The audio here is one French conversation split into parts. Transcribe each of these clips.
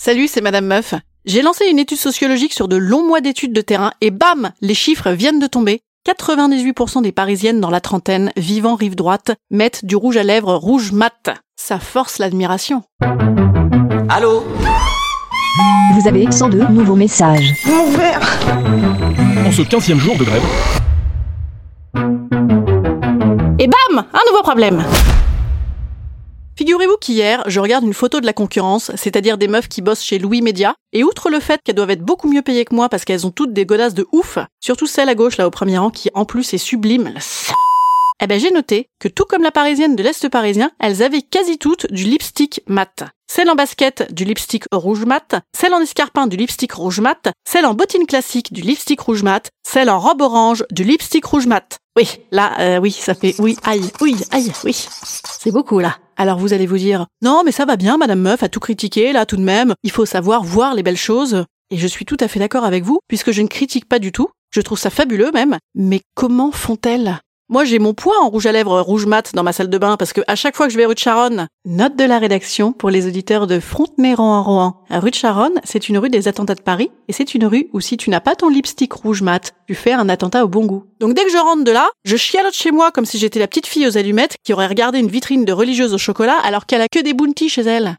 Salut, c'est Madame Meuf. J'ai lancé une étude sociologique sur de longs mois d'études de terrain et bam, les chiffres viennent de tomber. 98% des Parisiennes dans la trentaine, vivant rive droite, mettent du rouge à lèvres rouge mat. Ça force l'admiration. Allô Vous avez 102 nouveaux messages. En ce 15e jour de grève, Et bam, un nouveau problème. Figurez-vous qu'hier, je regarde une photo de la concurrence, c'est-à-dire des meufs qui bossent chez Louis Média, et outre le fait qu'elles doivent être beaucoup mieux payées que moi parce qu'elles ont toutes des godasses de ouf, surtout celle à gauche là au premier rang qui en plus est sublime, la eh ben j'ai noté que tout comme la parisienne de l'Est parisien, elles avaient quasi toutes du lipstick mat. Celle en basket, du lipstick rouge mat, celle en escarpin, du lipstick rouge mat, celle en bottine classique, du lipstick rouge mat, celle en robe orange, du lipstick rouge mat. Oui, là, euh, oui, ça fait oui, aïe, oui, aïe, oui. C'est beaucoup là. Alors vous allez vous dire, non mais ça va bien, Madame Meuf a tout critiqué, là tout de même, il faut savoir voir les belles choses. Et je suis tout à fait d'accord avec vous, puisque je ne critique pas du tout, je trouve ça fabuleux même, mais comment font-elles? Moi, j'ai mon poids en rouge à lèvres rouge mat dans ma salle de bain parce que à chaque fois que je vais rue de Charonne, note de la rédaction pour les auditeurs de Frontenay-Rohan Rohan. Rue de Charonne, c'est une rue des attentats de Paris et c'est une rue où si tu n'as pas ton lipstick rouge mat, tu fais un attentat au bon goût. Donc dès que je rentre de là, je chialote chez moi comme si j'étais la petite fille aux allumettes qui aurait regardé une vitrine de religieuse au chocolat alors qu'elle a que des bounties chez elle.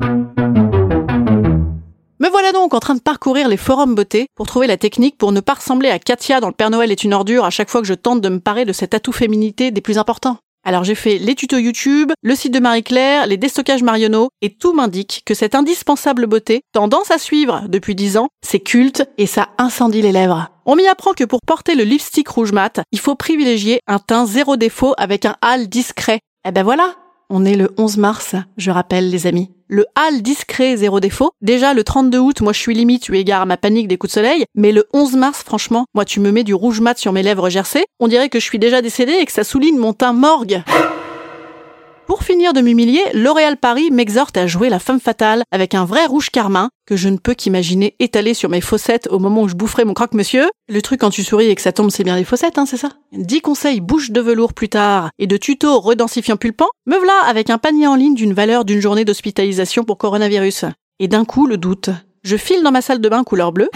Me voilà donc en train de parcourir les forums beauté pour trouver la technique pour ne pas ressembler à Katia dans Le Père Noël est une ordure à chaque fois que je tente de me parer de cet atout féminité des plus importants. Alors j'ai fait les tutos YouTube, le site de Marie-Claire, les déstockages Marionneau, et tout m'indique que cette indispensable beauté, tendance à suivre depuis 10 ans, c'est culte et ça incendie les lèvres. On m'y apprend que pour porter le lipstick rouge mat, il faut privilégier un teint zéro défaut avec un hâle discret. Eh ben voilà, on est le 11 mars, je rappelle les amis. Le hâle discret zéro défaut. Déjà le 32 août, moi je suis limite eu égard à ma panique des coups de soleil, mais le 11 mars, franchement, moi tu me mets du rouge mat sur mes lèvres gercées, on dirait que je suis déjà décédée et que ça souligne mon teint morgue. Pour finir de m'humilier, L'Oréal Paris m'exhorte à jouer la femme fatale avec un vrai rouge carmin que je ne peux qu'imaginer étalé sur mes fossettes au moment où je boufferai mon croque-monsieur. Le truc quand tu souris et que ça tombe, c'est bien les fossettes, hein, c'est ça? 10 conseils bouche de velours plus tard et de tutos redensifiant pulpant, me voilà avec un panier en ligne d'une valeur d'une journée d'hospitalisation pour coronavirus. Et d'un coup, le doute. Je file dans ma salle de bain couleur bleue.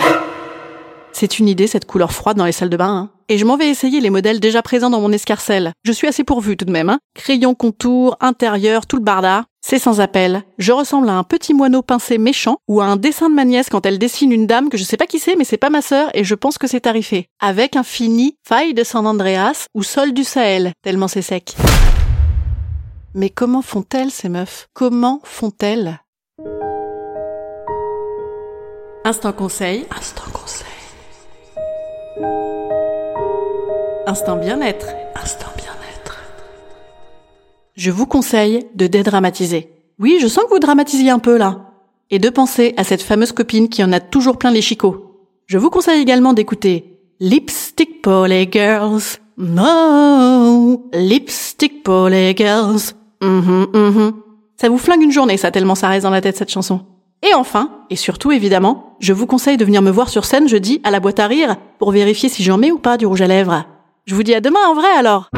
C'est une idée, cette couleur froide dans les salles de bain. Hein. Et je m'en vais essayer les modèles déjà présents dans mon escarcelle. Je suis assez pourvue tout de même. Hein. Crayon, contour, intérieur, tout le barda. C'est sans appel. Je ressemble à un petit moineau pincé méchant ou à un dessin de ma nièce quand elle dessine une dame que je sais pas qui c'est mais c'est pas ma sœur et je pense que c'est tarifé. Avec un fini faille de San Andreas ou sol du Sahel, tellement c'est sec. Mais comment font-elles ces meufs? Comment font-elles? Instant conseil. Instant conseil. Instant bien-être. Instant bien-être. Je vous conseille de dédramatiser. Oui, je sens que vous dramatisiez un peu là. Et de penser à cette fameuse copine qui en a toujours plein les chicots. Je vous conseille également d'écouter Lipstick les girls. No. Lipstick les girls. Mhm, mhm. Ça vous flingue une journée, ça, tellement ça reste dans la tête cette chanson. Et enfin, et surtout évidemment, je vous conseille de venir me voir sur scène jeudi à la boîte à rire pour vérifier si j'en mets ou pas du rouge à lèvres. Je vous dis à demain en vrai alors